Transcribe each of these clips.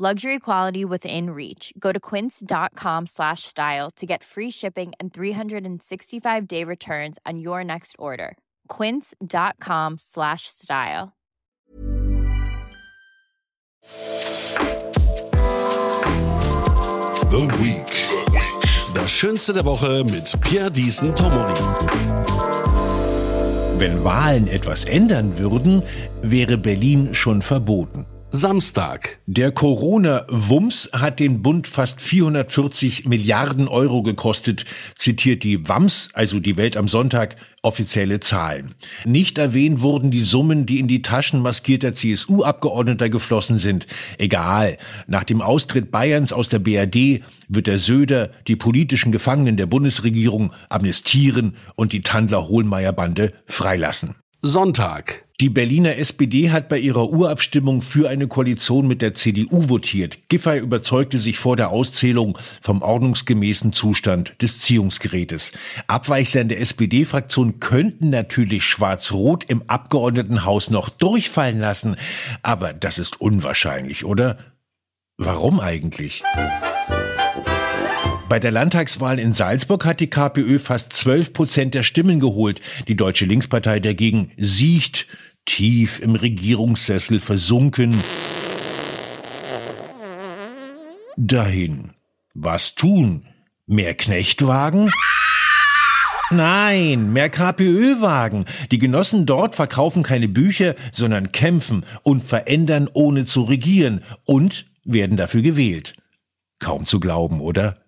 Luxury quality within reach. Go to quince.com slash style to get free shipping and 365 day returns on your next order. Quince.com slash style. The Week. Das Schönste der Woche mit Pierre Diesen Tomori. Wenn Wahlen etwas ändern würden, wäre Berlin schon verboten. Samstag. Der Corona-Wumms hat den Bund fast 440 Milliarden Euro gekostet, zitiert die WAMS, also die Welt am Sonntag, offizielle Zahlen. Nicht erwähnt wurden die Summen, die in die Taschen maskierter CSU-Abgeordneter geflossen sind. Egal. Nach dem Austritt Bayerns aus der BRD wird der Söder die politischen Gefangenen der Bundesregierung amnestieren und die Tandler-Hohlmeier-Bande freilassen. Sonntag. Die Berliner SPD hat bei ihrer Urabstimmung für eine Koalition mit der CDU votiert. Giffey überzeugte sich vor der Auszählung vom ordnungsgemäßen Zustand des Ziehungsgerätes. Abweichler in der SPD-Fraktion könnten natürlich Schwarz-Rot im Abgeordnetenhaus noch durchfallen lassen, aber das ist unwahrscheinlich, oder? Warum eigentlich? Bei der Landtagswahl in Salzburg hat die KPÖ fast 12 Prozent der Stimmen geholt. Die Deutsche Linkspartei dagegen siecht tief im Regierungssessel versunken. Dahin. Was tun? Mehr Knechtwagen? Nein, mehr KPÖ-Wagen. Die Genossen dort verkaufen keine Bücher, sondern kämpfen und verändern ohne zu regieren und werden dafür gewählt. Kaum zu glauben, oder?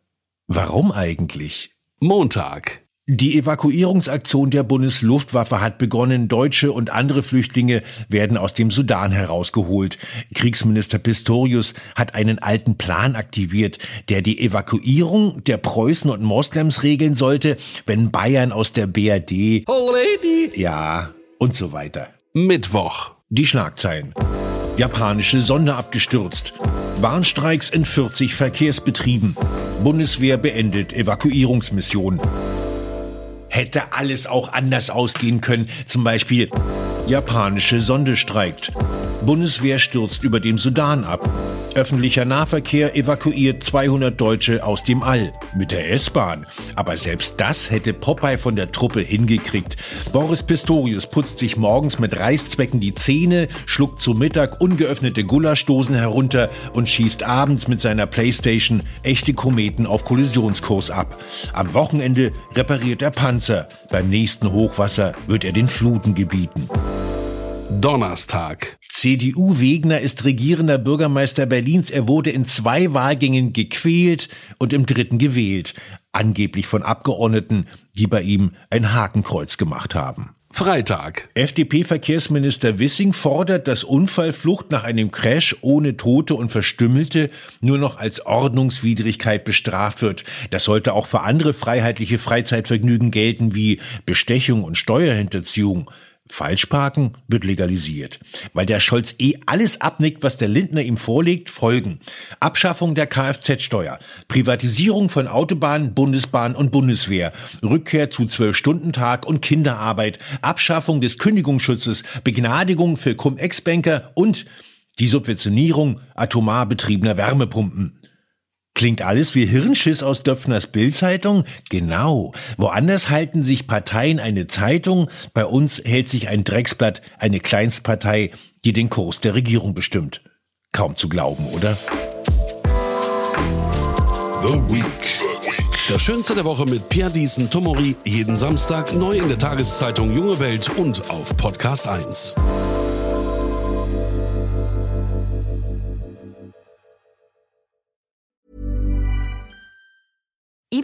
Warum eigentlich? Montag. Die Evakuierungsaktion der Bundesluftwaffe hat begonnen. Deutsche und andere Flüchtlinge werden aus dem Sudan herausgeholt. Kriegsminister Pistorius hat einen alten Plan aktiviert, der die Evakuierung der Preußen und Moslems regeln sollte, wenn Bayern aus der BRD. Oh Lady. Ja, und so weiter. Mittwoch. Die Schlagzeilen. Japanische Sonde abgestürzt. Warnstreiks in 40 Verkehrsbetrieben. Bundeswehr beendet Evakuierungsmission hätte alles auch anders ausgehen können. Zum Beispiel japanische Sonde streikt. Bundeswehr stürzt über dem Sudan ab. Öffentlicher Nahverkehr evakuiert 200 Deutsche aus dem All mit der S-Bahn. Aber selbst das hätte Popeye von der Truppe hingekriegt. Boris Pistorius putzt sich morgens mit Reißzwecken die Zähne, schluckt zu Mittag ungeöffnete Gulaschdosen herunter und schießt abends mit seiner Playstation echte Kometen auf Kollisionskurs ab. Am Wochenende repariert er Panzer. Beim nächsten Hochwasser wird er den Fluten gebieten. Donnerstag. CDU-Wegner ist regierender Bürgermeister Berlins. Er wurde in zwei Wahlgängen gequält und im dritten gewählt. Angeblich von Abgeordneten, die bei ihm ein Hakenkreuz gemacht haben. Freitag. FDP-Verkehrsminister Wissing fordert, dass Unfallflucht nach einem Crash ohne Tote und Verstümmelte nur noch als Ordnungswidrigkeit bestraft wird. Das sollte auch für andere freiheitliche Freizeitvergnügen gelten wie Bestechung und Steuerhinterziehung. Falschparken wird legalisiert. Weil der Scholz eh alles abnickt, was der Lindner ihm vorlegt, folgen Abschaffung der Kfz-Steuer, Privatisierung von Autobahnen, Bundesbahn und Bundeswehr, Rückkehr zu Zwölf-Stunden-Tag und Kinderarbeit, Abschaffung des Kündigungsschutzes, Begnadigung für Cum-Ex-Banker und die Subventionierung atomar betriebener Wärmepumpen. Klingt alles wie Hirnschiss aus Döpfners Bildzeitung? Genau. Woanders halten sich Parteien eine Zeitung, bei uns hält sich ein Drecksblatt eine Kleinstpartei, die den Kurs der Regierung bestimmt. Kaum zu glauben, oder? The Week. Das Schönste der Woche mit Pierre Diesen Tomori. Jeden Samstag neu in der Tageszeitung Junge Welt und auf Podcast 1.